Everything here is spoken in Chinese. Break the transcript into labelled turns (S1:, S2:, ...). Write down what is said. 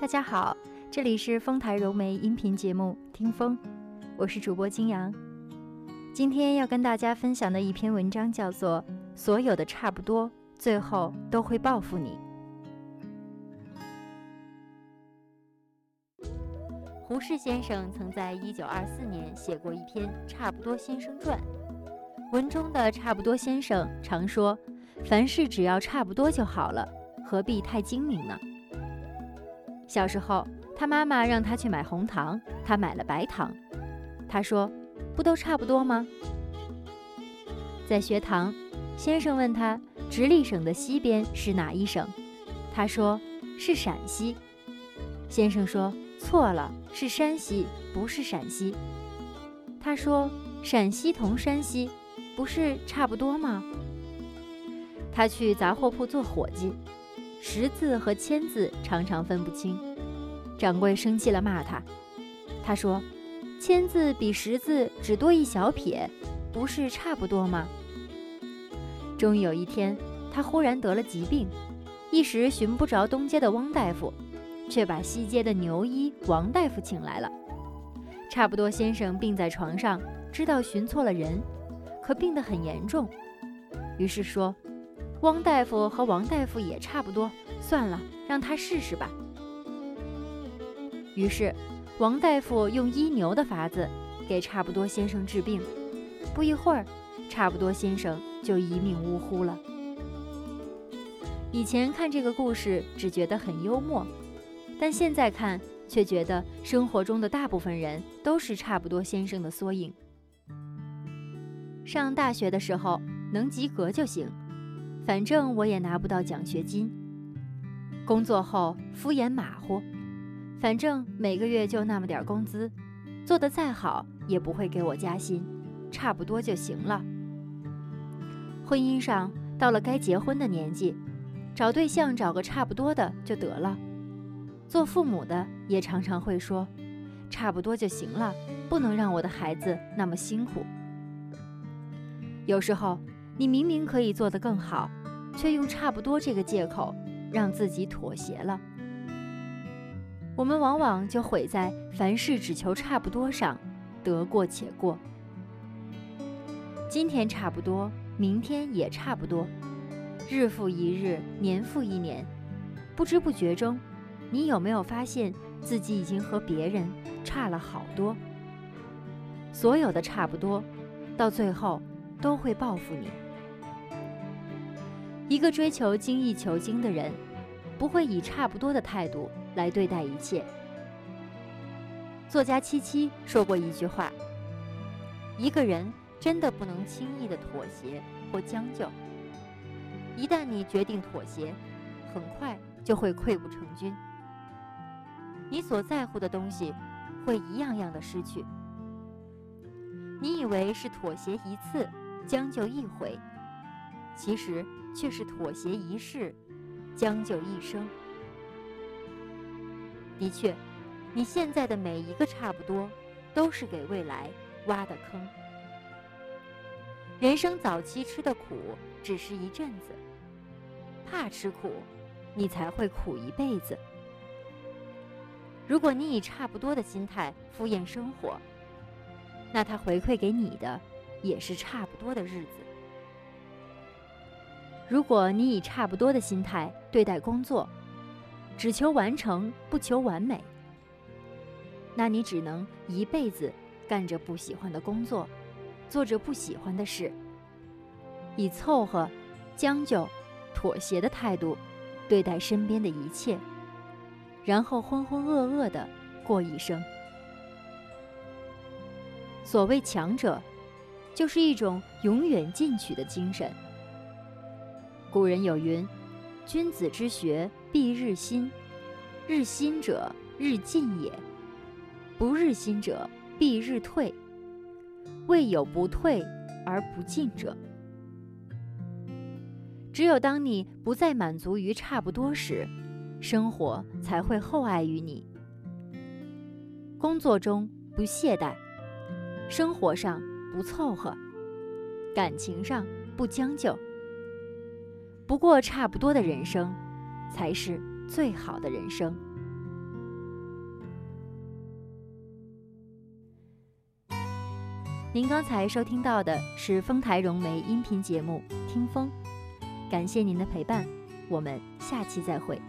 S1: 大家好，这里是丰台柔媒音频节目《听风》，我是主播金阳。今天要跟大家分享的一篇文章叫做《所有的差不多，最后都会报复你》。胡适先生曾在一九二四年写过一篇《差不多先生传》，文中的差不多先生常说：“凡事只要差不多就好了，何必太精明呢？”小时候，他妈妈让他去买红糖，他买了白糖。他说：“不都差不多吗？”在学堂，先生问他：“直隶省的西边是哪一省？”他说：“是陕西。”先生说：“错了，是山西，不是陕西。”他说：“陕西同山西，不是差不多吗？”他去杂货铺做伙计。十字和千字常常分不清，掌柜生气了，骂他。他说：“千字比十字只多一小撇，不是差不多吗？”终于有一天，他忽然得了疾病，一时寻不着东街的汪大夫，却把西街的牛医王大夫请来了。差不多先生病在床上，知道寻错了人，可病得很严重，于是说。汪大夫和王大夫也差不多，算了，让他试试吧。于是，王大夫用医牛的法子给差不多先生治病，不一会儿，差不多先生就一命呜呼了。以前看这个故事只觉得很幽默，但现在看却觉得生活中的大部分人都是差不多先生的缩影。上大学的时候，能及格就行。反正我也拿不到奖学金。工作后敷衍马虎，反正每个月就那么点工资，做得再好也不会给我加薪，差不多就行了。婚姻上到了该结婚的年纪，找对象找个差不多的就得了。做父母的也常常会说，差不多就行了，不能让我的孩子那么辛苦。有时候。你明明可以做得更好，却用差不多这个借口让自己妥协了。我们往往就毁在凡事只求差不多上，得过且过。今天差不多，明天也差不多，日复一日，年复一年，不知不觉中，你有没有发现自己已经和别人差了好多？所有的差不多，到最后都会报复你。一个追求精益求精的人，不会以差不多的态度来对待一切。作家七七说过一句话：“一个人真的不能轻易的妥协或将就。一旦你决定妥协，很快就会溃不成军。你所在乎的东西，会一样样的失去。你以为是妥协一次，将就一回，其实……”却是妥协一世，将就一生。的确，你现在的每一个差不多，都是给未来挖的坑。人生早期吃的苦，只是一阵子；怕吃苦，你才会苦一辈子。如果你以差不多的心态敷衍生活，那他回馈给你的，也是差不多的日子。如果你以差不多的心态对待工作，只求完成不求完美，那你只能一辈子干着不喜欢的工作，做着不喜欢的事，以凑合、将就、妥协的态度对待身边的一切，然后浑浑噩噩的过一生。所谓强者，就是一种永远进取的精神。古人有云：“君子之学，必日新；日新者，日进也；不日新者，必日退。未有不退而不进者。”只有当你不再满足于差不多时，生活才会厚爱于你。工作中不懈怠，生活上不凑合，感情上不将就。不过差不多的人生才是最好的人生。您刚才收听到的是丰台融媒音频节目听风感谢您的陪伴我们下期再会。